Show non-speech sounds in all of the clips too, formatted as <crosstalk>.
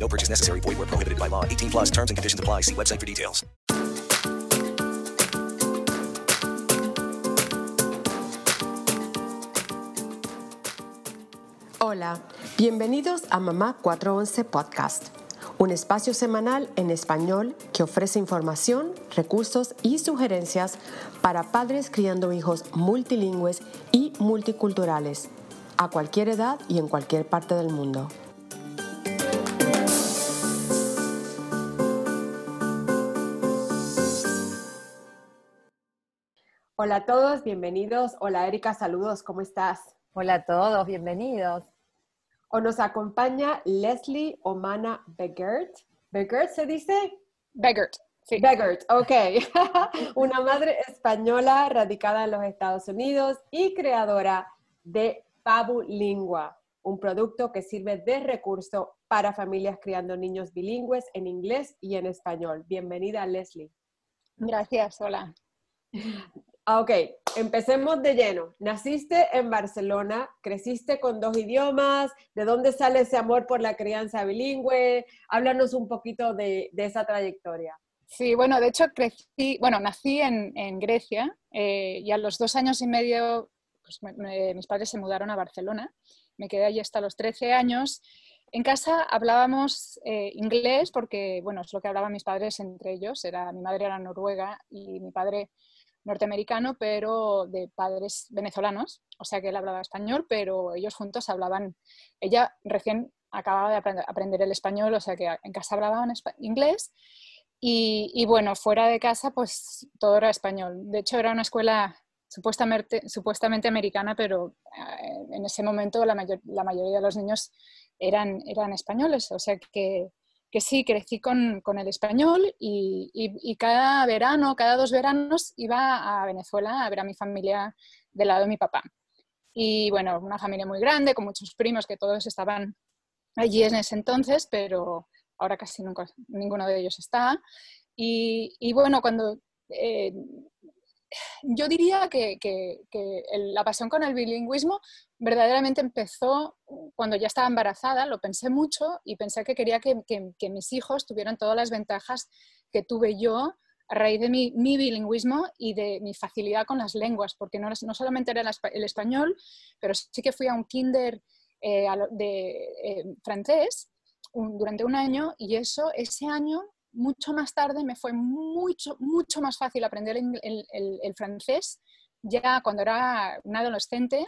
No purchase necessary. Void where prohibited by law. 18 plus terms and conditions apply. See website for details. Hola, bienvenidos a Mamá 411 Podcast, un espacio semanal en español que ofrece información, recursos y sugerencias para padres criando hijos multilingües y multiculturales, a cualquier edad y en cualquier parte del mundo. Hola a todos, bienvenidos. Hola Erika, saludos, ¿cómo estás? Hola a todos, bienvenidos. O nos acompaña Leslie Omana Begert. ¿Begert se dice? Begert. Sí. Begert, ok. <laughs> Una madre española radicada en los Estados Unidos y creadora de Fabulingua, un producto que sirve de recurso para familias criando niños bilingües en inglés y en español. Bienvenida, Leslie. Gracias, hola. Ah, ok, empecemos de lleno. Naciste en Barcelona, creciste con dos idiomas, ¿de dónde sale ese amor por la crianza bilingüe? Háblanos un poquito de, esa trayectoria. Sí, bueno, de hecho crecí, bueno, nací en, Grecia eh, y a los dos años y medio pues mis padres se mudaron a Barcelona. Me quedé allí hasta los 13 años. En casa hablábamos eh, inglés porque, bueno, es lo que hablaban mis padres entre ellos. Era, mi madre era noruega y mi padre norteamericano, pero de padres venezolanos, o sea que él hablaba español, pero ellos juntos hablaban, ella recién acababa de aprender, el español, o sea que en casa hablaban inglés, y, bueno, fuera de casa pues todo era español. De hecho era una escuela supuestamente, americana, pero eh, en ese momento la, mayoría de los niños eran españoles, o sea que que sí, crecí con, el español y, cada verano, cada dos veranos iba a Venezuela a ver a mi familia del lado de mi papá. Y bueno, una familia muy grande, con muchos primos que todos estaban allí en ese entonces, pero ahora casi nunca, ninguno de ellos está. Y, bueno, cuando eh, yo diría que, la pasión con el bilingüismo verdaderamente empezó cuando ya estaba embarazada, lo pensé mucho y pensé que quería que, mis hijos tuvieran todas las ventajas que tuve yo a raíz de mi, bilingüismo y de mi facilidad con las lenguas, porque no, solamente era el español, pero sí que fui a un kinder eh, de eh, francés durante un año y eso, ese año mucho más tarde me fue mucho, mucho más fácil aprender el, francés, ya cuando era un adolescente,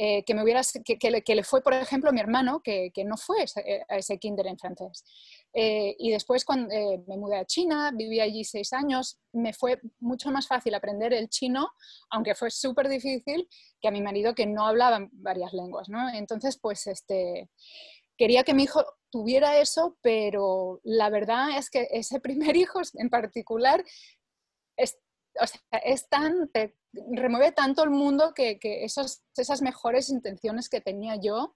eh, que, me hubiera, que, le, fue, por ejemplo, mi hermano, que, no fue eh, a ese kinder en francés. Eh, y después, cuando me mudé a China, viví allí seis años, me fue mucho más fácil aprender el chino, aunque fue súper difícil, que a mi marido que no hablaba varias lenguas. ¿no? Entonces, pues, este, quería que mi hijo tuviera eso, pero la verdad es que ese <laughs> primer hijo en particular es, tan, remueve tanto el mundo que, esos, esas mejores intenciones que tenía yo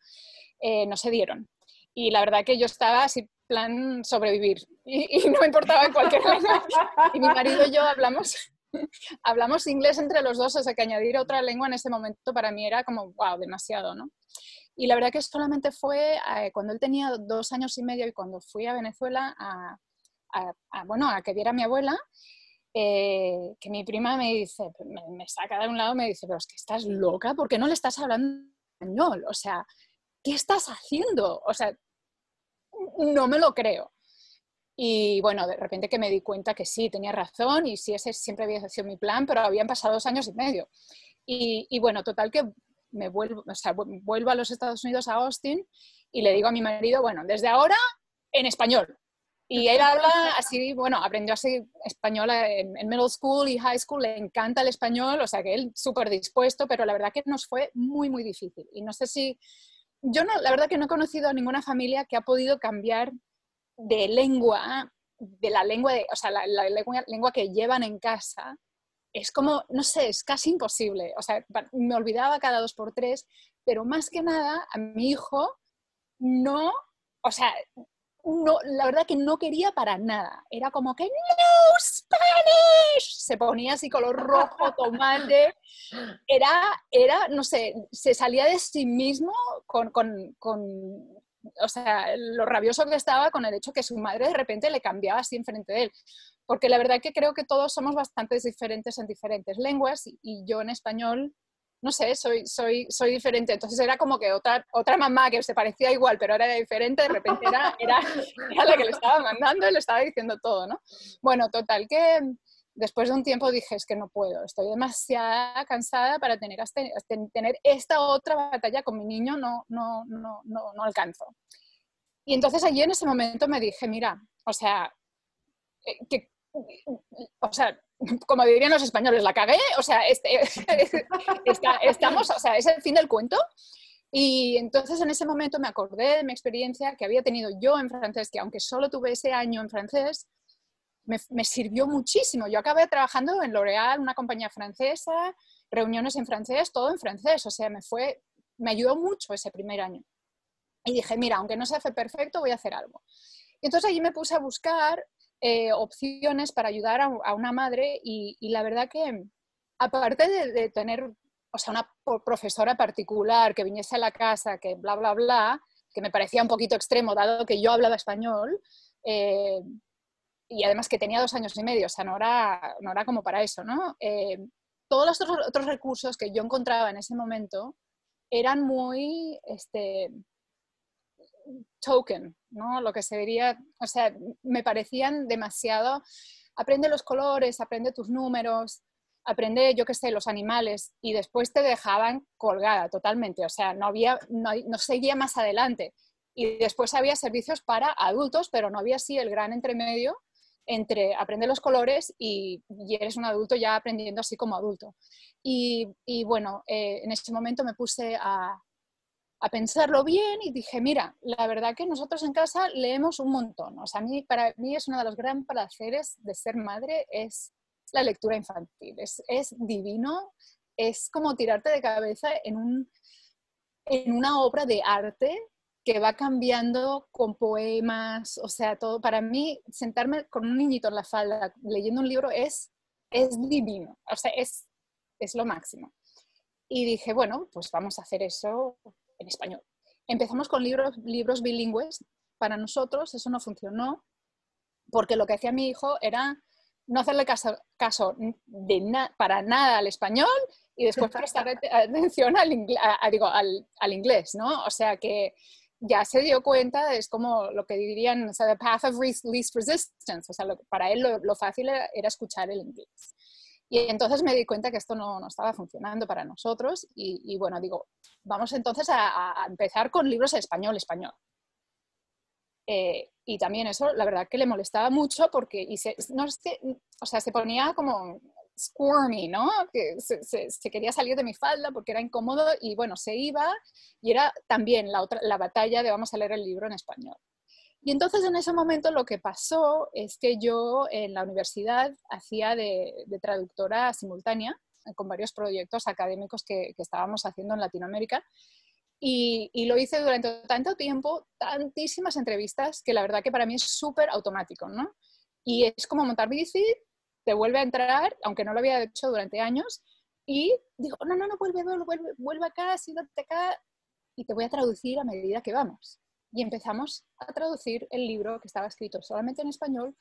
eh, no se dieron. Y la verdad que yo estaba así plan sobrevivir y, no me importaba en cualquier lengua. Y mi marido y yo hablamos, <laughs> hablamos inglés entre los dos, o sea que añadir otra lengua en ese momento para mí era como, wow, demasiado, ¿no? Y la verdad que solamente fue eh, cuando él tenía dos años y medio y cuando fui a Venezuela a, bueno, a que viera a mi abuela, eh, que mi prima me dice, me, saca de un lado me dice, pero es que estás loca, ¿por qué no le estás hablando español? O sea, ¿qué estás haciendo? O sea, no me lo creo. Y bueno, de repente que me di cuenta que sí, tenía razón y sí, ese siempre había sido mi plan, pero habían pasado dos años y medio. Y bueno, total que me vuelvo, o sea, vuelvo a los Estados Unidos, a Austin, y le digo a mi marido, bueno, desde ahora en español. Y él habla así, bueno, aprendió así español en, middle school y high school, le encanta el español, o sea que él súper dispuesto, pero la verdad que nos fue muy, muy difícil. Y no sé si, yo no, la verdad que no he conocido a ninguna familia que ha podido cambiar de lengua de la lengua, de, o sea, la, lengua, lengua, que llevan en casa, es como, no sé, es casi imposible. O sea, me olvidaba cada dos por tres, pero más que nada a mi hijo no, o sea, no, la verdad que no quería para nada. Era como que, no, Spanish. Se ponía así color rojo, tomate. <laughs> Era, era, no sé, se salía de sí mismo con, con, con, o sea, lo rabioso que estaba con el hecho que su madre de repente le cambiaba así enfrente de él. Porque la verdad que creo que todos somos bastante diferentes en diferentes lenguas y yo en español no sé, soy, soy, soy diferente. Entonces era como que otra, otra mamá que se parecía igual, pero era diferente, de repente <laughs> era, era, la que le estaba mandando y le estaba diciendo todo, ¿no? Bueno, total, que después de un tiempo dije, es que no puedo, estoy demasiado cansada para tener, tener esta otra batalla con mi niño, no, no, no, no, no alcanzo. Y entonces allí en ese momento me dije, mira, o sea, que, o sea, como dirían los españoles, la cagué, o sea, este, <laughs> estamos, o sea, es el fin del cuento. Y entonces en ese momento me acordé de mi experiencia que había tenido yo en francés, que aunque solo tuve ese año en francés, me, me sirvió muchísimo. Yo acabé trabajando en L'Oréal, una compañía francesa, reuniones en francés, todo en francés, o sea, me fue, me ayudó mucho ese primer año. Y dije, mira, aunque no se hace perfecto, voy a hacer algo. Y entonces allí me puse a buscar eh, opciones para ayudar a, una madre y, la verdad que aparte de, tener o sea, una profesora particular que viniese a la casa, que bla, bla, bla, que me parecía un poquito extremo dado que yo hablaba español, eh, y además que tenía dos años y medio, o sea, no era, no era como para eso, ¿no? Eh, todos los otros, otros, recursos que yo encontraba en ese momento eran muy, este, token, ¿no? Lo que se diría, o sea, me parecían demasiado, aprende los colores, aprende tus números, aprende, yo qué sé, los animales, y después te dejaban colgada totalmente, o sea, no, había, no, seguía más adelante. Y después había servicios para adultos, pero no había así el gran entremedio entre aprende los colores y, eres un adulto ya aprendiendo así como adulto. Y, bueno, eh, en ese momento me puse a, a pensarlo bien y dije, mira, la verdad que nosotros en casa leemos un montón. O sea, a mí, para mí es uno de los grandes placeres de ser madre, es la lectura infantil. Es, es divino, es como tirarte de cabeza en, un, en una obra de arte que va cambiando con poemas, o sea, todo. Para mí, sentarme con un niñito en la falda leyendo un libro es, es divino, o sea, es, es lo máximo. Y dije, bueno, pues vamos a hacer eso en español. Empezamos con libros, libros bilingües. Para nosotros eso no funcionó porque lo que hacía mi hijo era no hacerle caso, caso de para nada al español y después <laughs> prestar atención al, digo, al, al, inglés, ¿no? O sea que ya se dio cuenta, es como lo que dirían, o sea, the path of least resistance, o sea, para él lo, lo, fácil era, escuchar el inglés. Y entonces me di cuenta que esto no, no estaba funcionando para nosotros y, bueno, digo, vamos entonces a, empezar con libros español, español. Eh, y también eso, la verdad que le molestaba mucho porque se, no, o sea, se ponía como squirmy, ¿no? Que se, se, quería salir de mi falda porque era incómodo y bueno, se iba y era también la, otra, la batalla de vamos a leer el libro en español. Y entonces en ese momento lo que pasó es que yo en la universidad hacía de, traductora simultánea con varios proyectos académicos que, estábamos haciendo en Latinoamérica. Y, lo hice durante tanto tiempo, tantísimas entrevistas, que la verdad que para mí es súper automático, ¿no? Y es como montar bici, te vuelve a entrar, aunque no lo había hecho durante años, y digo, no, no, no, vuelve, vuelve, vuelve acá, siéntate acá, y te voy a traducir a medida que vamos y empezamos a traducir el libro que estaba escrito solamente en español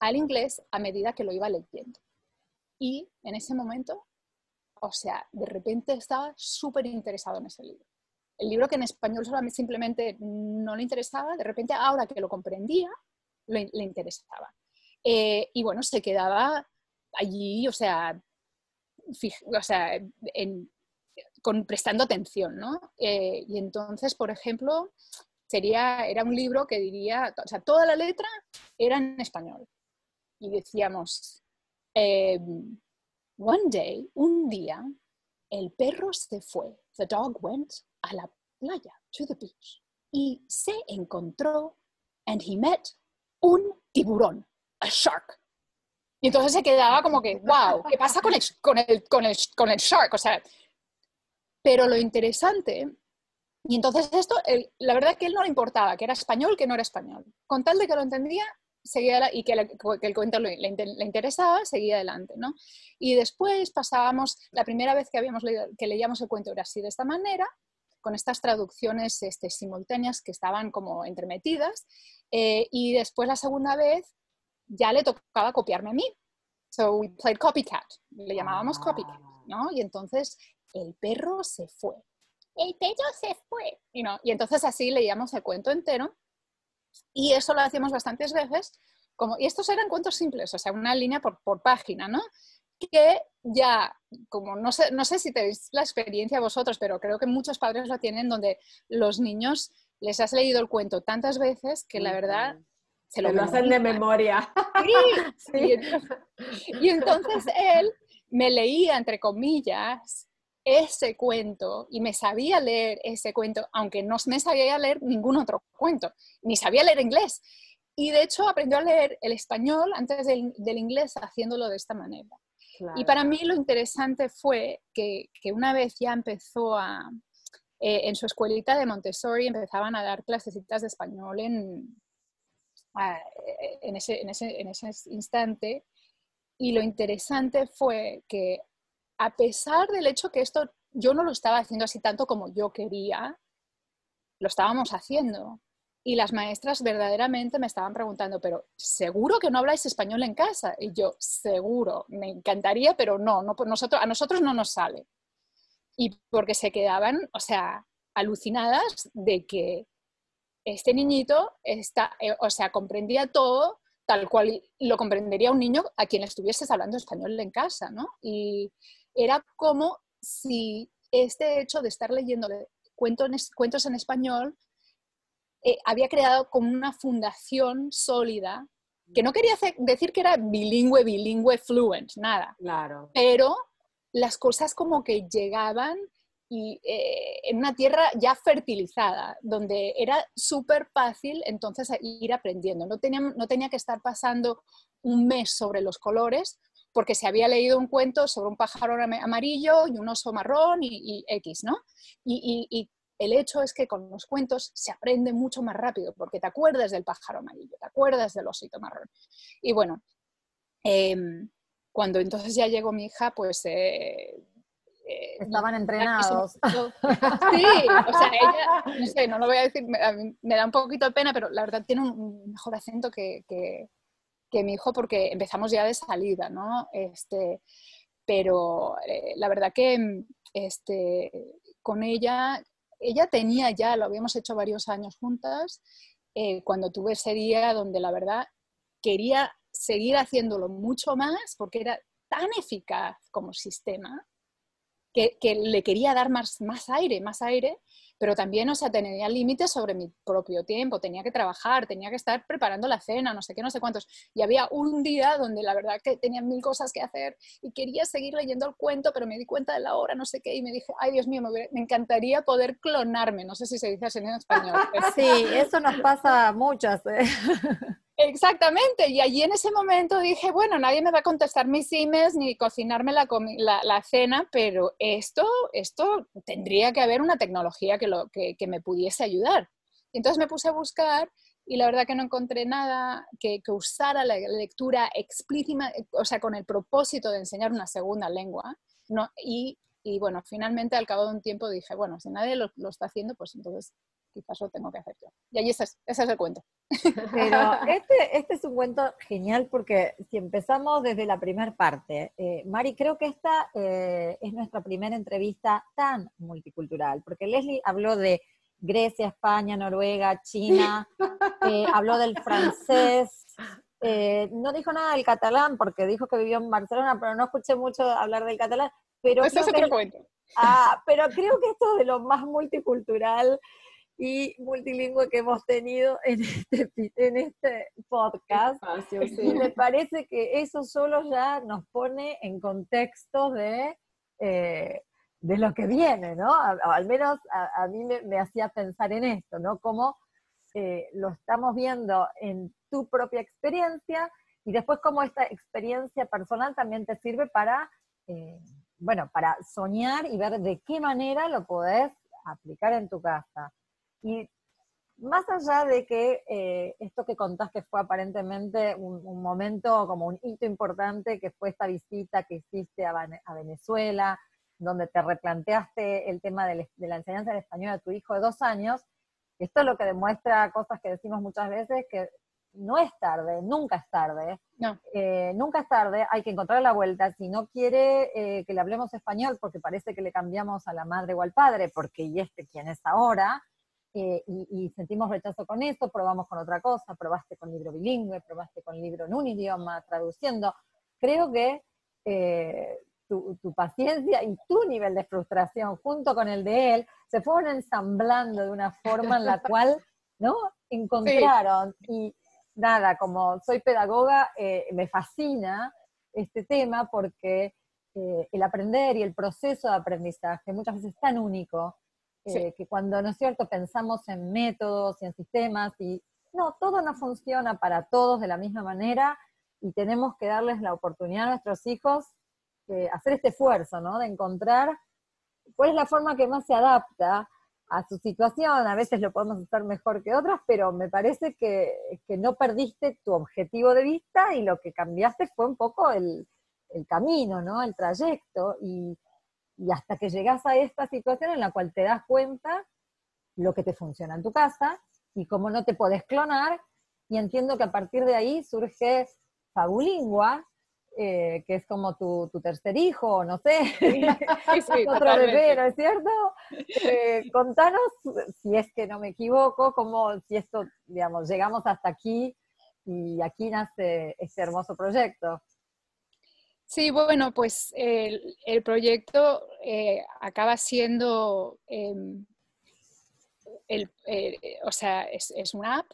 al inglés a medida que lo iba leyendo. Y en ese momento, o sea, de repente estaba súper interesado en ese libro. El libro que en español solamente simplemente no le interesaba, de repente ahora que lo comprendía, le, interesaba. Eh, y bueno, se quedaba allí, o sea, o sea con, prestando atención, ¿no? Eh, y entonces, por ejemplo, sería, era un libro que diría, o sea, toda la letra era en español. Y decíamos, em, one day, un día, el perro se fue, the dog went a la playa, to the beach, y se encontró, and he met un tiburón, a shark. Y entonces se quedaba como que, wow, ¿qué pasa con el, con el, con el, con el shark? O sea, pero lo interesante, y entonces esto, la verdad que él no le importaba, que era español, que no era español. Con tal de que lo entendía seguía y que, el cuento le, interesaba, seguía adelante, ¿no? Y después pasábamos, la primera vez que, habíamos leído, que leíamos el cuento era así, de esta manera, con estas traducciones este, simultáneas que estaban como entremetidas, eh, y después la segunda vez ya le tocaba copiarme a mí. So we played copycat, le llamábamos copycat, ¿no? Y entonces el perro se fue. El perro se fue. Y, no, y entonces así leíamos el cuento entero y eso lo hacíamos bastantes veces. Como, y estos eran cuentos simples, o sea, una línea por, por página, ¿no? Que ya, como no sé, no sé si tenéis la experiencia vosotros, pero creo que muchos padres lo tienen, donde los niños les has leído el cuento tantas veces que la verdad se lo, hacen de memoria. Sí, <laughs> y entonces él me leía, entre comillas, ese cuento y me sabía leer ese cuento, aunque no me sabía leer ningún otro cuento, ni sabía leer inglés. Y de hecho aprendió a leer el español antes del, inglés haciéndolo de esta manera. Y para mí lo interesante fue que, una vez ya empezó a, eh, en su escuelita de Montessori, empezaban a dar clasecitas de español en, en, ese, en, ese, en ese instante. Y lo interesante fue que a pesar del hecho que esto yo no lo estaba haciendo así tanto como yo quería, lo estábamos haciendo. Y las maestras verdaderamente me estaban preguntando, pero ¿seguro que no habláis español en casa? Y yo, seguro, me encantaría, pero no, no nosotros, a nosotros no nos sale. Y porque se quedaban, o sea, alucinadas de que este niñito está, eh, o sea, comprendía todo tal cual lo comprendería un niño a quien estuvieses hablando español en casa, ¿no? Y, era como si este hecho de estar leyendo cuentos en español eh, había creado como una fundación sólida, que no quería decir que era bilingüe, bilingüe, fluent, nada. Claro. Pero las cosas como que llegaban y, eh, en una tierra ya fertilizada, donde era súper fácil entonces ir aprendiendo. No tenía, no tenía que estar pasando un mes sobre los colores, porque se había leído un cuento sobre un pájaro amarillo y un oso marrón y, X, ¿no? Y, el hecho es que con los cuentos se aprende mucho más rápido, porque te acuerdas del pájaro amarillo, te acuerdas del osito marrón. Y bueno, em, cuando entonces ya llegó mi hija, pues... Eh, eh, Estaban entrenados. Sí, o sea, ella, no sé, no lo voy a decir, me, da un poquito de pena, pero la verdad tiene un mejor acento que, que mi hijo porque empezamos ya de salida, ¿no? Este, pero eh, la verdad que este, con ella, ella tenía ya, lo habíamos hecho varios años juntas, eh, cuando tuve ese día donde la verdad quería seguir haciéndolo mucho más porque era tan eficaz como sistema que, que le quería dar más, más aire, más aire, pero también, o sea, tenía límites sobre mi propio tiempo, tenía que trabajar, tenía que estar preparando la cena, no sé qué, no sé cuántos. Y había un día donde la verdad que tenía mil cosas que hacer y quería seguir leyendo el cuento, pero me di cuenta de la hora, no sé qué, y me dije, ay Dios mío, me, encantaría poder clonarme, no sé si se dice así en español. <laughs> Sí, eso nos pasa a muchas. ¿eh? Exactamente, y allí en ese momento dije, bueno, nadie me va a contestar mis emails ni cocinarme la, la, cena, pero esto, esto tendría que haber una tecnología que, lo, que, me pudiese ayudar. entonces me puse a buscar y la verdad que no encontré nada que, que, usara la lectura explícita, o sea, con el propósito de enseñar una segunda lengua. No, y, y bueno, finalmente al cabo de un tiempo dije, bueno, si nadie lo, lo está haciendo, pues entonces quizás lo tengo que hacer yo. Y ahí ese es, ese es el cuento. Pero <laughs> este, este es un cuento genial porque si empezamos desde la primera parte, eh, Mari, creo que esta eh, es nuestra primera entrevista tan multicultural, porque Leslie habló de Grecia, España, Noruega, China, <laughs> eh, habló del francés, no dijo nada del catalán porque dijo que vivió en Barcelona, pero no escuché mucho hablar del catalán. Pero Ese es otro cuento. Ah, pero creo que esto es de lo más multicultural y multilingüe que hemos tenido en este, en este podcast. Y me parece que eso solo ya nos pone en contexto de, eh, de lo que viene, ¿no? al menos a, mí me, hacía pensar en esto, ¿no? Como eh, lo estamos viendo en tu propia experiencia y después cómo esta experiencia personal también te sirve para, eh, bueno, para soñar y ver de qué manera lo podés aplicar en tu casa. Y más allá de que eh, esto que contás que fue aparentemente un, momento como un hito importante, que fue esta visita que hiciste a, Venezuela, donde te replanteaste el tema de, la enseñanza del español a tu hijo de dos años, esto es lo que demuestra cosas que decimos muchas veces, que no es tarde, nunca es tarde. No. Eh, nunca es tarde, hay que encontrar la vuelta. Si no quiere eh, que le hablemos español porque parece que le cambiamos a la madre o al padre, porque y este quién es ahora, eh, y, sentimos rechazo con eso, probamos con otra cosa, probaste con libro bilingüe, probaste con libro en un idioma, traduciendo. Creo que eh, tu, paciencia y tu nivel de frustración junto con el de él se fueron ensamblando de una forma en la <laughs> cual, ¿no? Encontraron. Y nada, como soy pedagoga, eh, me fascina este tema porque el aprender y el proceso de aprendizaje muchas veces es tan único eh, que cuando, ¿no es cierto?, pensamos en métodos y en sistemas y no, todo no funciona para todos de la misma manera y tenemos que darles la oportunidad a nuestros hijos de hacer este esfuerzo, ¿no? De encontrar cuál es la forma que más se adapta a su situación. A veces lo podemos hacer mejor que otras, pero me parece que, que no perdiste tu objetivo de vista y lo que cambiaste fue un poco el, el camino, ¿no? El trayecto. Y, y hasta que llegas a esta situación en la cual te das cuenta lo que te funciona en tu casa y cómo no te podés clonar, y entiendo que a partir de ahí surge Fabulingua, eh, que es como tu, tercer hijo, no sé, <laughs> otro bebé, ¿no es cierto? <laughs> Eh, contanos, si es que no me equivoco, cómo, si esto, digamos, llegamos hasta aquí y aquí nace este hermoso proyecto. Sí, bueno, pues el, proyecto eh, acaba siendo, em, eh, o sea, es, una app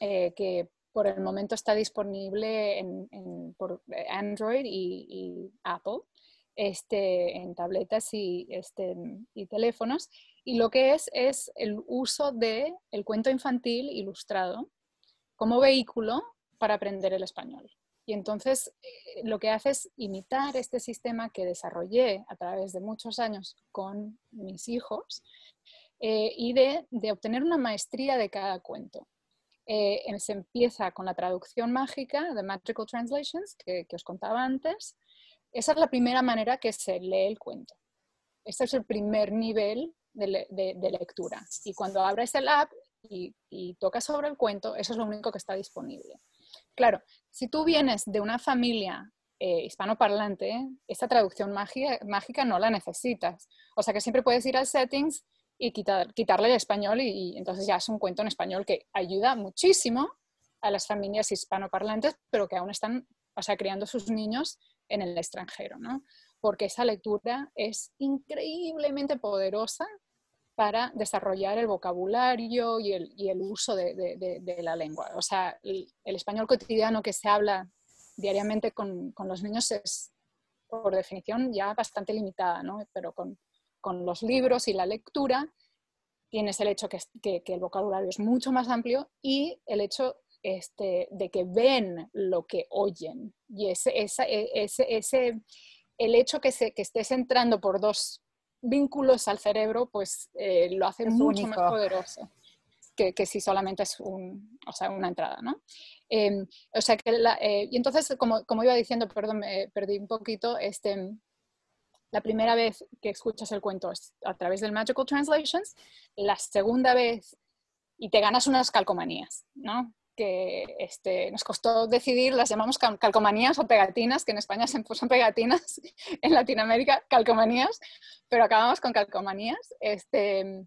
eh, que por el momento está disponible en, por Android y, Apple, este, en tabletas y, este, y teléfonos. Y lo que es es el uso del el cuento infantil ilustrado como vehículo para aprender el español. Y entonces eh, lo que hace es imitar este sistema que desarrollé a través de muchos años con mis hijos eh, y de, obtener una maestría de cada cuento. Eh, se empieza con la traducción mágica de Magical Translations, que, os contaba antes. Esa es la primera manera que se lee el cuento. Este es el primer nivel de, lectura. Y cuando abres el app y, y tocas sobre el cuento, eso es lo único que está disponible. Claro, si tú vienes de una familia eh, hispanoparlante, esta traducción mágica, no la necesitas. O sea que siempre puedes ir al settings y quitarle el español y, entonces ya es un cuento en español que ayuda muchísimo a las familias hispanoparlantes, pero que aún están, o sea, criando sus niños en el extranjero, ¿no? Porque esa lectura es increíblemente poderosa para desarrollar el vocabulario y el, uso de, la lengua. O sea, el, español cotidiano que se habla diariamente con, los niños es, por definición, ya bastante limitada, ¿no? Pero con, los libros y la lectura tienes el hecho que, el vocabulario es mucho más amplio y el hecho este, de que ven lo que oyen. Y ese, e, ese, ese, el hecho que, que estés entrando por dos vínculos al cerebro, pues eh, lo hace mucho más poderoso que, que, si solamente es un, o sea, una entrada, ¿no? Em, o sea que eh, y entonces, como, como, iba diciendo, perdón, me perdí un poquito, este, la primera vez que escuchas el cuento es a través del Magical Translations, la segunda vez, y te ganas unas calcomanías, ¿no? Que este, nos costó decidir, las llamamos calcomanías o pegatinas, que en España se <laughs> son pegatinas, <laughs> en Latinoamérica calcomanías, pero acabamos con calcomanías. Este,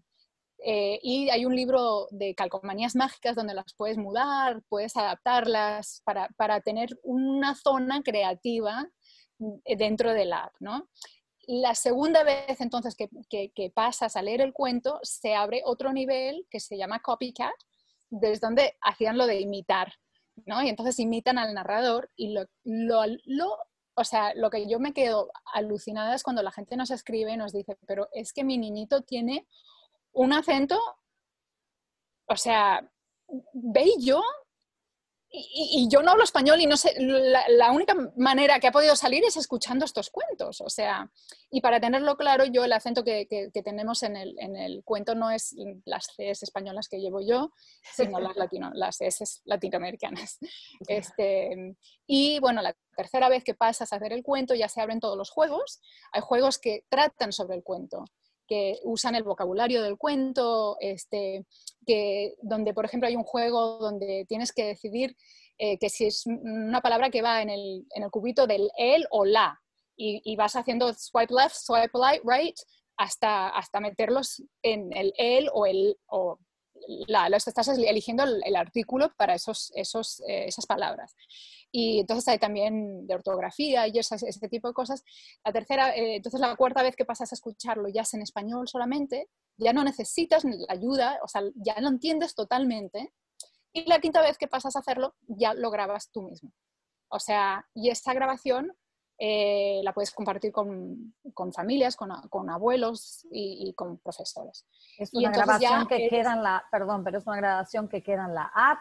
eh, y hay un libro de calcomanías mágicas donde las puedes mudar, puedes adaptarlas para, para tener una zona creativa eh, dentro del app, ¿no? La segunda vez entonces que, que, que pasas a leer el cuento, se abre otro nivel que se llama copycat, desde donde hacían lo de imitar, ¿no? Y entonces imitan al narrador y lo, lo, o sea, lo que yo me quedo alucinada es cuando la gente nos escribe y nos dice, pero es que mi niñito tiene un acento, o sea, bello y, yo no hablo español y no sé, la, única manera que ha podido salir es escuchando estos cuentos. O sea, y para tenerlo claro, yo el acento que, tenemos en el, cuento no es las Cs españolas que llevo yo, sino las, latino, las S latinoamericanas. <laughs> Este, y bueno, la tercera vez que pasas a hacer el cuento ya se abren todos los juegos. Hay juegos que tratan sobre el cuento que usan el vocabulario del cuento, este, que, donde, por ejemplo, hay un juego donde tienes que decidir eh, que si es una palabra que va en el, en el cubito del el o la, y, vas haciendo swipe left, swipe right, hasta, hasta meterlos en el el o el o la, estás eligiendo el, artículo para esos, esos, eh, esas palabras. Y entonces hay también de ortografía y ese tipo de cosas. La tercera, eh, entonces la cuarta vez que pasas a escucharlo ya es en español solamente, ya no necesitas la ayuda, o sea, ya lo entiendes totalmente. Y la quinta vez que pasas a hacerlo, ya lo grabas tú mismo. O sea, y esta grabación eh, la puedes compartir con, con familias, con, con abuelos y, con profesores. Es una grabación que queda en la, perdón, pero es una grabación que queda en la app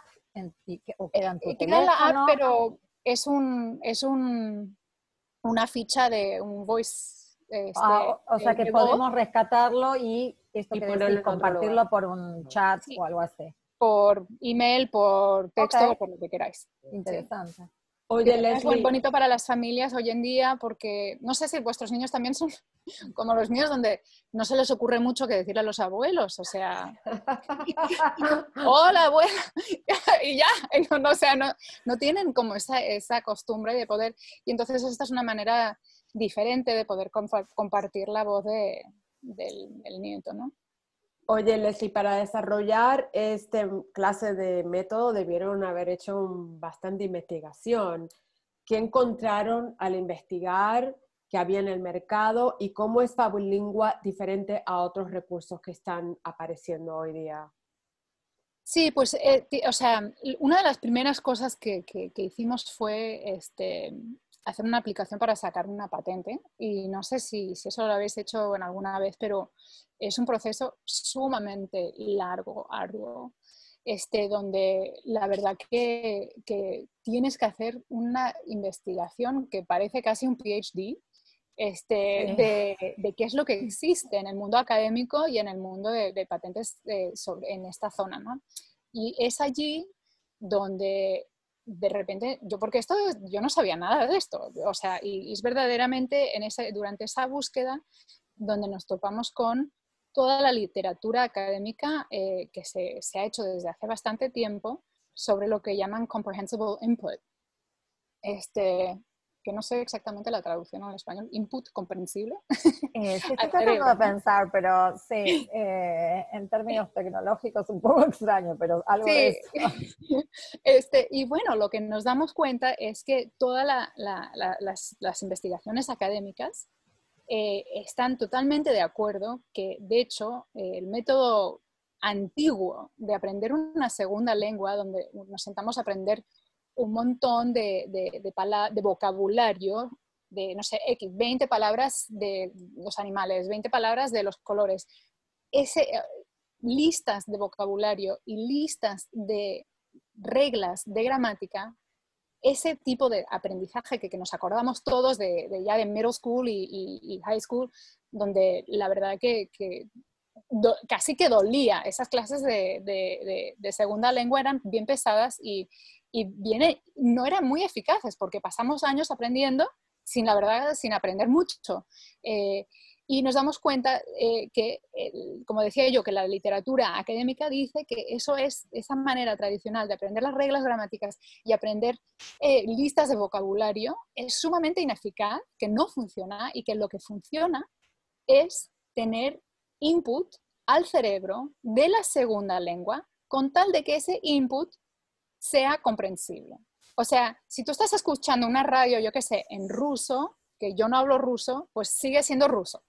o queda en tu teléfono. en la app, pero es un, es un, una ficha de un voice. Este, ah, o sea que podemos rescatarlo y esto y compartirlo por un chat o algo así. Por email, por texto, por lo que queráis. Interesante. Oye, es muy bonito para las familias hoy en día porque no sé si vuestros niños también son <laughs> como los míos, donde no se les ocurre mucho que decirle a los abuelos, o sea, hola abuela, <laughs> y ya, <laughs> no, sea, no, tienen como esa, esa, costumbre de poder, y entonces esta es una manera diferente de poder compartir la voz de, del, del nieto, ¿no? Oye, Leslie, para desarrollar este clase de método debieron haber hecho bastante investigación. ¿Qué encontraron al investigar que había en el mercado y cómo es Fabulingua diferente a otros recursos que están apareciendo hoy día? Sí, pues, eh, o sea, una de las primeras cosas que, que hicimos fue este, hacer una aplicación para sacar una patente y no sé si, si, eso lo habéis hecho en alguna vez, pero es un proceso sumamente largo, arduo, este, donde la verdad que, que tienes que hacer una investigación que parece casi un PhD este, de, de, qué es lo que existe en el mundo académico y en el mundo de, patentes eh, sobre, en esta zona. ¿no? Y es allí donde de repente, yo porque esto, yo no sabía nada de esto, o sea, y, es verdaderamente en ese, durante esa búsqueda donde nos topamos con toda la literatura académica eh, que se, se, ha hecho desde hace bastante tiempo sobre lo que llaman comprehensible input. Este, que no sé exactamente la traducción al español, input comprensible. Eh, sí, <laughs> estoy tratando de pensar, pero sí, <laughs> eh, en términos tecnológicos un poco <laughs> extraño, pero algo sí. Este, y bueno, lo que nos damos cuenta es que todas las, investigaciones académicas eh, están totalmente de acuerdo que, de hecho, el método antiguo de aprender una segunda lengua, donde nos sentamos a aprender un montón de, de, vocabulario, de, no sé, X, 20 palabras de los animales, 20 palabras de los colores. Ese, eh, listas de vocabulario y listas de reglas de gramática, ese tipo de aprendizaje que, nos acordamos todos de, ya de middle school y, high school, donde la verdad que, casi que dolía, esas clases de, de, segunda lengua eran bien pesadas y, y viene, no eran muy eficaces porque pasamos años aprendiendo sin la verdad, sin aprender mucho. Eh, y nos damos cuenta eh, que, como decía yo, que la literatura académica dice que eso es esa manera tradicional de aprender las reglas gramáticas y aprender eh, listas de vocabulario es sumamente ineficaz, que no funciona y que lo que funciona es tener input al cerebro de la segunda lengua con tal de que ese input sea comprensible. O sea, si tú estás escuchando una radio, yo qué sé, en ruso, que yo no hablo ruso, pues sigue siendo ruso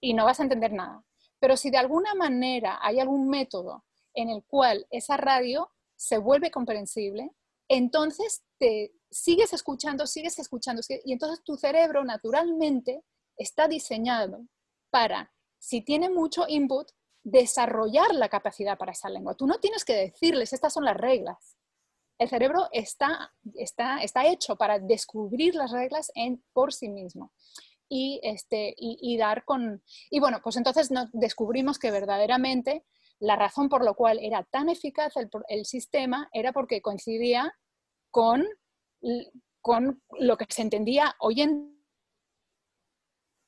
y no vas a entender nada. Pero si de alguna manera hay algún método en el cual esa radio se vuelve comprensible, entonces te sigues escuchando, sigues escuchando, y entonces tu cerebro naturalmente está diseñado para, si tiene mucho input, desarrollar la capacidad para esa lengua. Tú no tienes que decirles, estas son las reglas. El cerebro está, está, está hecho para descubrir las reglas por sí mismo. Y, este, y, dar con... Y bueno, pues entonces descubrimos que verdaderamente la razón por la cual era tan eficaz el, sistema era porque coincidía con, con lo que se entendía hoy en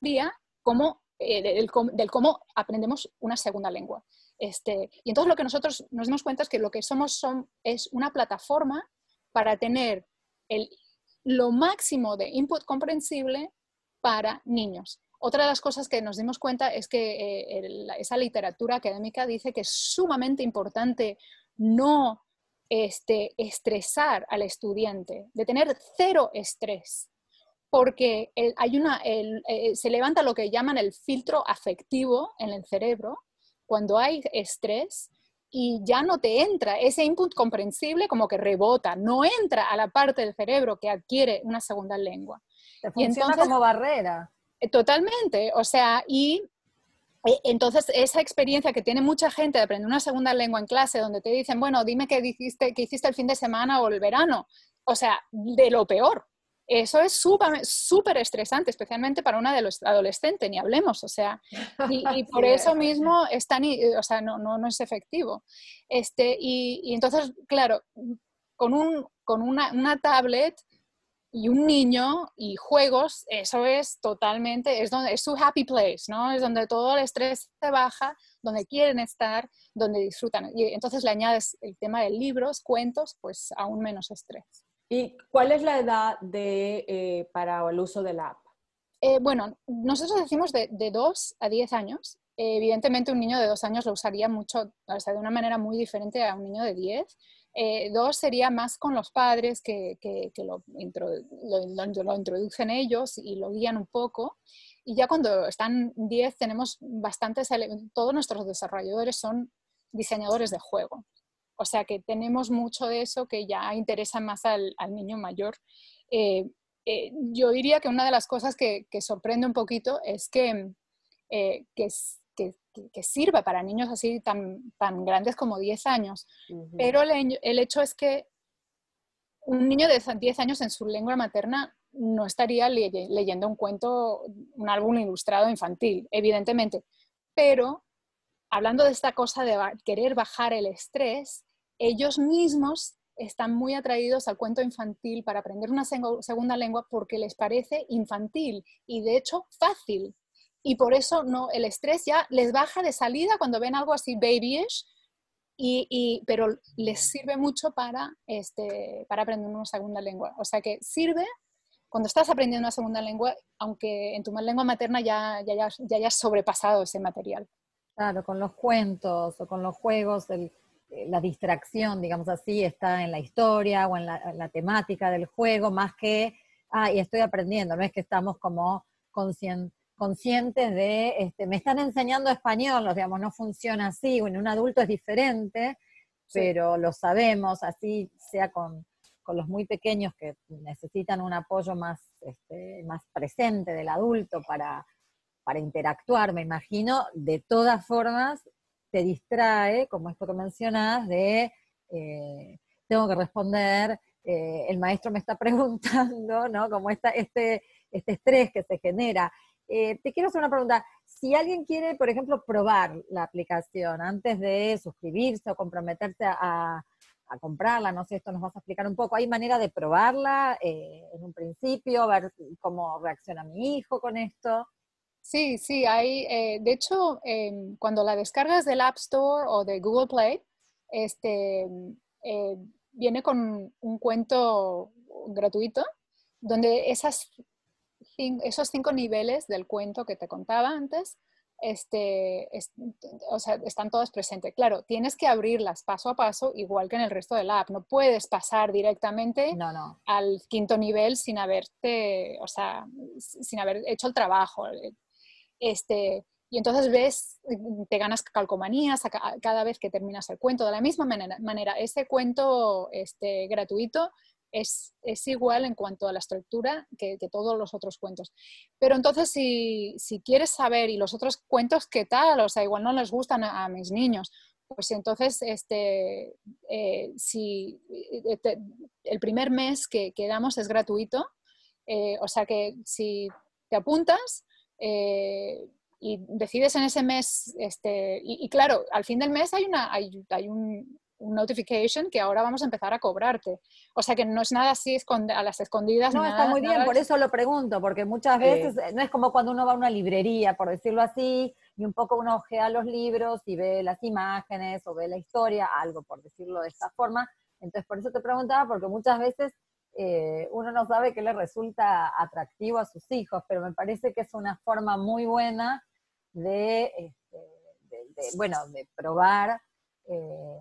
día como eh, del, cómo aprendemos una segunda lengua. Este, y entonces lo que nosotros nos dimos cuenta es que lo que somos son, es una plataforma para tener el, lo máximo de input comprensible para niños. Otra de las cosas que nos dimos cuenta es que eh, esa literatura académica dice que es sumamente importante no este, estresar al estudiante, de tener cero estrés porque hay una, eh, se levanta lo que llaman el filtro afectivo en el cerebro cuando hay estrés y ya no te entra ese input comprensible como que rebota, no entra a la parte del cerebro que adquiere una segunda lengua. Te funciona como barrera. Eh, totalmente, o sea, y eh, entonces, esa experiencia que tiene mucha gente de aprender una segunda lengua en clase, donde te dicen, bueno, dime qué hiciste, qué hiciste el fin de semana o el verano, o sea, de lo peor, eso es súper estresante, especialmente para una de los adolescentes, ni hablemos, o sea, y, <laughs> por eso mismo es tan, o sea, no, no, no es efectivo. Este, y, entonces, claro, con, un, con una, una, tablet y un niño y juegos, eso es totalmente, es, donde, es su happy place, ¿no? Es donde todo el estrés se baja, donde quieren estar, donde disfrutan. Y entonces le añades el tema de libros, cuentos, pues aún menos estrés. ¿Y cuál es la edad eh, para el uso de la app? Eh, bueno, nosotros decimos de, de 2 a 10 años. evidentemente un niño de 2 años lo usaría mucho, o sea, de una manera muy diferente a un niño de 10. Eh, dos sería más con los padres que, lo, introducen ellos y lo guían un poco. Y ya cuando están 10 tenemos bastantes, todos nuestros desarrolladores son diseñadores de juego. O sea que tenemos mucho de eso que ya interesa más al, niño mayor. Eh, eh, yo diría que una de las cosas que, sorprende un poquito es que, eh, que, sirva para niños así tan, tan grandes como 10 años, pero el, el, hecho es que un niño de 10 años en su lengua materna no estaría leyendo un cuento, un álbum ilustrado infantil, evidentemente, pero hablando de esta cosa de querer bajar el estrés, ellos mismos están muy atraídos al cuento infantil para aprender una segunda lengua porque les parece infantil y de hecho fácil. Y por eso no, el estrés ya les baja de salida cuando ven algo así babyish, y, pero les sirve mucho para, este, para aprender una segunda lengua. O sea que sirve cuando estás aprendiendo una segunda lengua, aunque en tu lengua materna ya, ya, ya, hayas sobrepasado ese material. Claro, con los cuentos o con los juegos, eh, la distracción, digamos así, está en la historia o en la, temática del juego, más que, ah, y estoy aprendiendo, no es que estamos como conscientes de, este, me están enseñando español, digamos, no funciona así, en un adulto es diferente, pero lo sabemos, así sea con, los muy pequeños que necesitan un apoyo más, este, más presente del adulto para, para interactuar, me imagino, de todas formas te distrae, como esto que mencionas, de eh, tengo que responder, eh, el maestro me está <laughs> preguntando, ¿no? Como esta, este, este estrés que se genera. Eh, te quiero hacer una pregunta. Si alguien quiere, por ejemplo, probar la aplicación antes de suscribirse o comprometerse a, a comprarla, no sé, esto nos vas a explicar un poco. ¿Hay manera de probarla en un principio, ver cómo reacciona mi hijo con esto? Sí, sí, hay, eh, de hecho, em, cuando la descargas del App Store o de Google Play, este, eh, viene con un cuento gratuito donde esas, esos cinco niveles del cuento que te contaba antes este, o sea, están todos presentes. Claro, tienes que abrirlas paso a paso, igual que en el resto de la app. No puedes pasar directamente al quinto nivel sin haberte, o sea, sin haber hecho el trabajo. Este, y entonces ves, te ganas calcomanías cada vez que terminas el cuento. De la misma manera, ese cuento este, gratuito es, es, igual en cuanto a la estructura que, que todos los otros cuentos. Pero entonces, si, si, quieres saber, y los otros cuentos, ¿qué tal? O sea, igual no les gustan a, a mis niños. Pues entonces, este, eh, si eh, el primer mes que, que damos es gratuito, eh, o sea que si te apuntas, eh, y decides en ese mes, este, y, y, claro, al fin del mes hay, una, hay, hay un, un, notification que ahora vamos a empezar a cobrarte. O sea que no es nada así a las escondidas. No, nada, está muy bien, nada... por eso lo pregunto, porque muchas veces eh. no es como cuando uno va a una librería, por decirlo así, y un poco uno ojea los libros y ve las imágenes o ve la historia, algo por decirlo de esta forma. Entonces, por eso te preguntaba, porque muchas veces eh, uno no sabe qué le resulta atractivo a sus hijos, pero me parece que es una forma muy buena de, este, de, de bueno, de probar eh,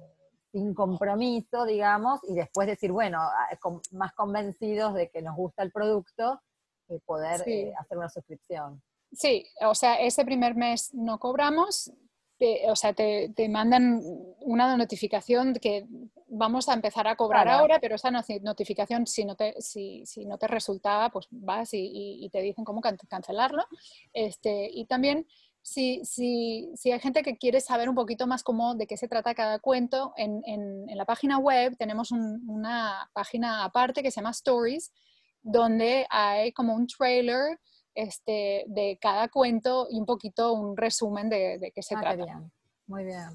sin compromiso, digamos, y después decir, bueno, con, más convencidos de que nos gusta el producto, eh, poder sí. hacer una suscripción. Sí, o sea, ese primer mes no cobramos, te, o sea, te, te, mandan una notificación que vamos a empezar a cobrar claro. ahora, pero esa notificación, si no te, si, si no te resultaba, pues vas y, y, y, te dicen cómo cancelarlo. Este, y también, si, si, si, hay gente que quiere saber un poquito más cómo, de qué se trata cada cuento, en, en, en la página web tenemos un, una página aparte que se llama Stories, donde hay como un trailer este, de cada cuento y un poquito un resumen de, de qué se ah, trata. Bien. Muy bien.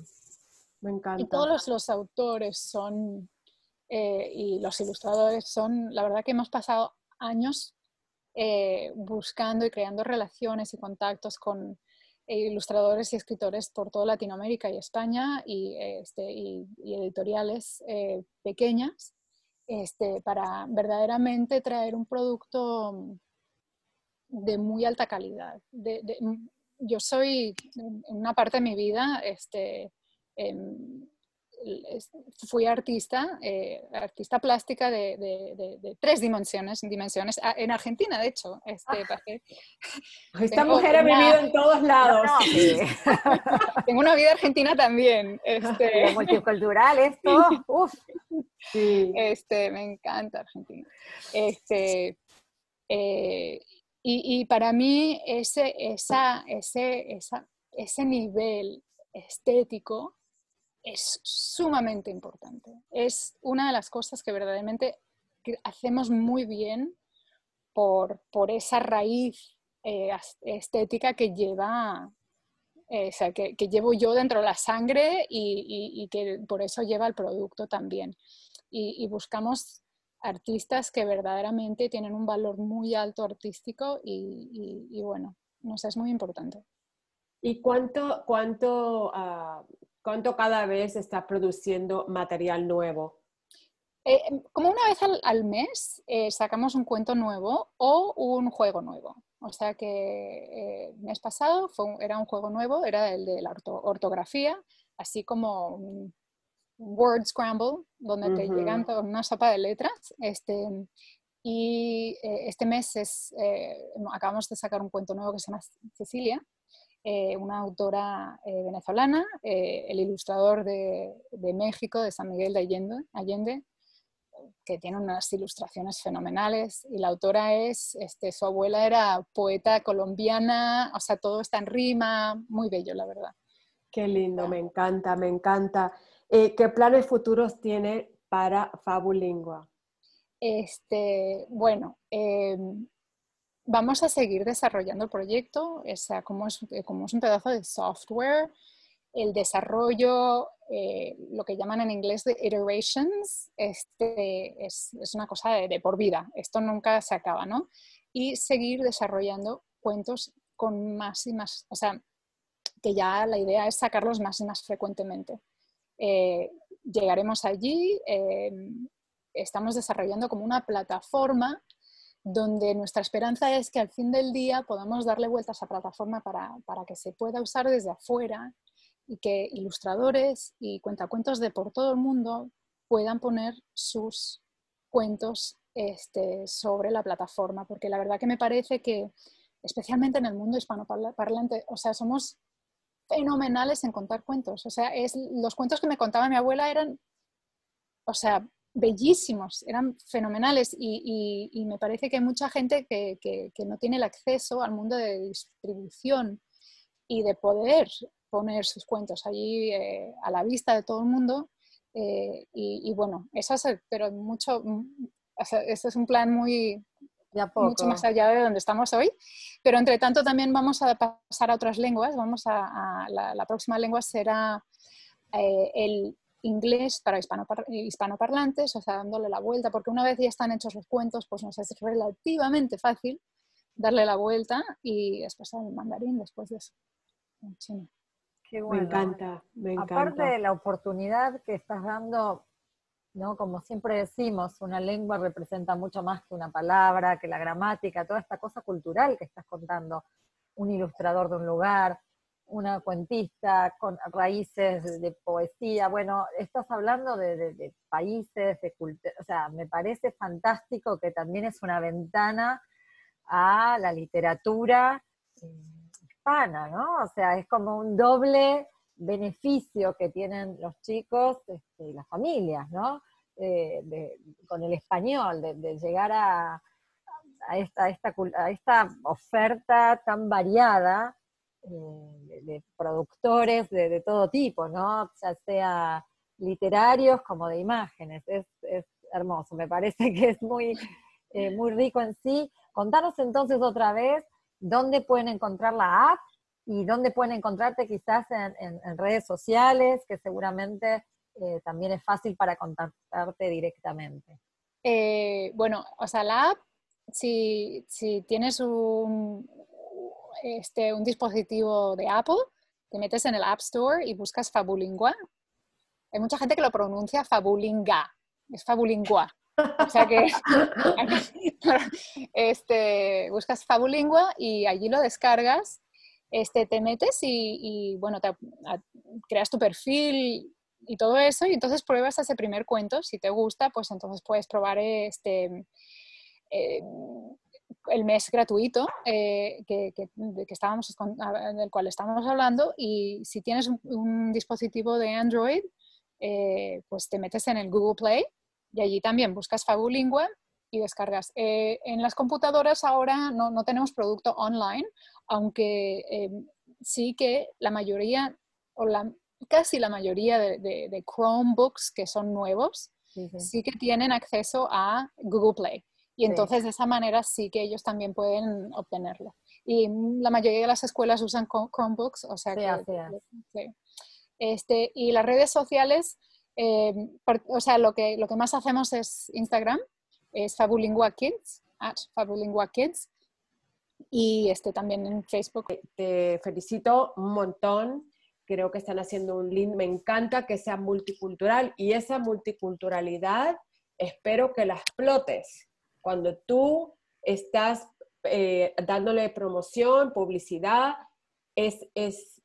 Me encanta. Y todos los, autores son, eh, y los ilustradores son, la verdad que hemos pasado años eh, buscando y creando relaciones y contactos con eh, ilustradores y escritores por toda Latinoamérica y España y, este, y, y editoriales eh, pequeñas este, para verdaderamente traer un producto de muy alta calidad. De, de, yo soy, en una parte de mi vida, este, eh, fui artista, eh, artista plástica de, de, de, tres dimensiones, dimensiones, ah, en Argentina, de hecho. Este, ah. <laughs> Esta mujer ha vivido en todos lados. No, no, sí. <laughs> tengo una vida argentina también. Este, multicultural esto, uf. Sí. Este, me encanta Argentina. Este, eh, y, para mí ese, ese, ese nivel estético es sumamente importante. Es una de las cosas que verdaderamente hacemos muy bien por, por esa raíz eh, estética que lleva, eh, o sea, que, que, llevo yo dentro de la sangre y, y, que por eso lleva el producto también. Y, buscamos artistas que verdaderamente tienen un valor muy alto artístico y, y bueno, no sé, es muy importante. ¿Y cuánto, cuánto, uh, cuánto cada vez está produciendo material nuevo? Eh, como una vez al, al mes eh, sacamos un cuento nuevo o un juego nuevo. O sea que eh, el mes pasado fue un, era un juego nuevo, era el de la orto, ortografía, así como un word scramble, donde uh -huh. te llegan una sopa de letras. Este, y eh, este mes es, eh, acabamos de sacar un cuento nuevo que se llama Cecilia, eh, una autora eh, venezolana, el ilustrador de, de, México, de San Miguel de Allende, Allende, que tiene unas ilustraciones fenomenales, y la autora es, este, su abuela era poeta colombiana, o sea, todo está en rima, muy bello, la verdad. Qué lindo, me encanta, me encanta. Eh, ¿Qué planes futuros tiene para Fabulingua? Este, bueno, eh, vamos a seguir desarrollando el proyecto, o sea, como es, es un pedazo de software, el desarrollo, eh, lo que llaman en inglés de iterations, este, es, es una cosa de, de, por vida, esto nunca se acaba, ¿no? Y seguir desarrollando cuentos con más y más, o sea, que ya la idea es sacarlos más y más frecuentemente. Eh, llegaremos allí, eh, estamos desarrollando como una plataforma donde nuestra esperanza es que al fin del día podamos darle vueltas a esa plataforma para, para, que se pueda usar desde afuera y que ilustradores y cuentacuentos de por todo el mundo puedan poner sus cuentos este, sobre la plataforma, porque la verdad que me parece que, especialmente en el mundo hispanoparlante, o sea, somos fenomenales en contar cuentos. O sea, es, los cuentos que me contaba mi abuela eran, o sea, bellísimos, eran fenomenales y, me parece que hay mucha gente que, no tiene el acceso al mundo de distribución y de poder poner sus cuentos allí eh, a la vista de todo el mundo. Eh, y, bueno, eso es, pero mucho, mm, este es un plan muy, mucho más allá de donde estamos hoy. Pero entre tanto también vamos a pasar a otras lenguas. Vamos a, la, próxima lengua será eh, el inglés para hispanoparlantes, o sea, dándole la vuelta, porque una vez ya están hechos los cuentos, pues nos es relativamente fácil darle la vuelta y después el mandarín después de eso, en chino. Me encanta, me encanta. Aparte de la oportunidad que estás dando, ¿no? Como siempre decimos, una lengua representa mucho más que una palabra, que la gramática, toda esta cosa cultural que estás contando. Un ilustrador de un lugar, una cuentista con raíces de, poesía. Bueno, estás hablando de, países, de cultura. O sea, me parece fantástico que también es una ventana a la literatura eh, hispana, ¿no? O sea, es como un doble beneficio que tienen los chicos este, y las familias, ¿no? Eh, con el español, de, llegar a, esta oferta tan variada eh, de, productores de, todo tipo, ¿no? Ya sea literarios como de imágenes. Es, hermoso, me parece que es muy, eh, muy rico en sí. Contanos entonces otra vez dónde pueden encontrar la app y dónde pueden encontrarte quizás en, redes sociales, que seguramente eh, también es fácil para contactarte directamente. bueno, o sea, la app, si, si tienes un, este, un dispositivo de Apple, te metes en el App Store y buscas Fabulingua. Hay mucha gente que lo pronuncia Fabulinga, es Fabulingua. O sea que <laughs> <laughs> este, buscas Fabulingua y allí lo descargas, este, te metes y, bueno, creas tu perfil y todo eso, y entonces pruebas ese primer cuento. Si te gusta, pues entonces puedes probar este, eh, el mes gratuito eh, que, estábamos, del cual estamos hablando y si tienes un, dispositivo de Android, eh, pues te metes en el Google Play y allí también buscas Fabulingua y descargas. Eh, en las computadoras ahora no, tenemos producto online, aunque sí que la mayoría, o la, casi la mayoría de, Chromebooks que son nuevos, sí que tienen acceso a Google Play. Y entonces de esa manera sí que ellos también pueden obtenerlo. Y la mayoría de las escuelas usan Chromebooks, o sea que... Este, y las redes sociales, eh, o sea, lo que, lo que más hacemos es Instagram, es Fabulingua Kids, at Fabulingua Kids, y este, también en Facebook. Te felicito un montón, creo que están haciendo un link, me encanta que sea multicultural y esa multiculturalidad espero que la explotes cuando tú estás eh, dándole promoción, publicidad, es, es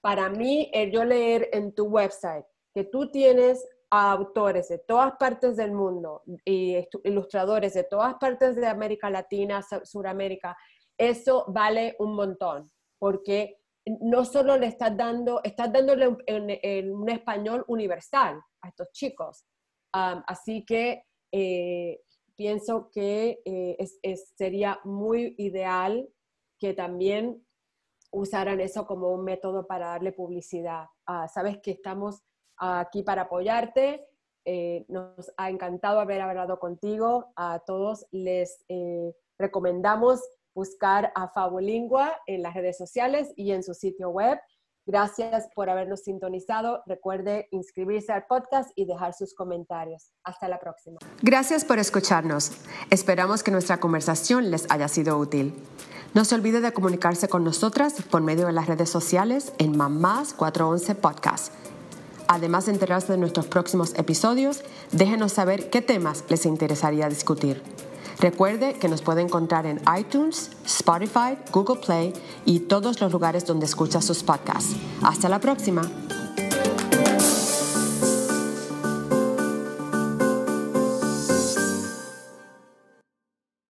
para mí el yo leer en tu website que tú tienes autores de todas partes del mundo y ilustradores de todas partes de América Latina, Suramérica, eso vale un montón, porque no solo le estás dando, estás dándole un, español universal a estos chicos. así que eh, pienso que eh, sería muy ideal que también usaran eso como un método para darle publicidad. Ah, sabes que estamos aquí para apoyarte. Eh, nos ha encantado haber hablado contigo. A todos les recomendamos buscar a Fabulingua en las redes sociales y en su sitio web. Gracias por habernos sintonizado. Recuerde inscribirse al podcast y dejar sus comentarios. Hasta la próxima. Gracias por escucharnos. Esperamos que nuestra conversación les haya sido útil. No se olvide de comunicarse con nosotras por medio de las redes sociales en Mamás 411 Podcast. Además de enterarse de nuestros próximos episodios, déjenos saber qué temas les interesaría discutir. Recuerde que nos puede encontrar en iTunes, Spotify, Google Play y todos los lugares donde escucha sus podcasts. Hasta la próxima.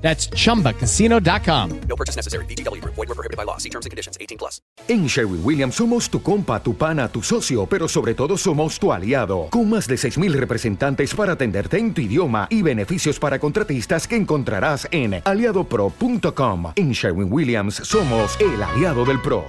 That's chumbacasino.com. No purchase necessary. BGW. Void were prohibited by law. See terms and conditions. 18 plus. En Sherwin Williams somos tu compa, tu pana, tu socio, pero sobre todo somos tu aliado. Con más de 6.000 representantes para atenderte en tu idioma y beneficios para contratistas que encontrarás en aliadopro.com. En Sherwin Williams somos el aliado del pro.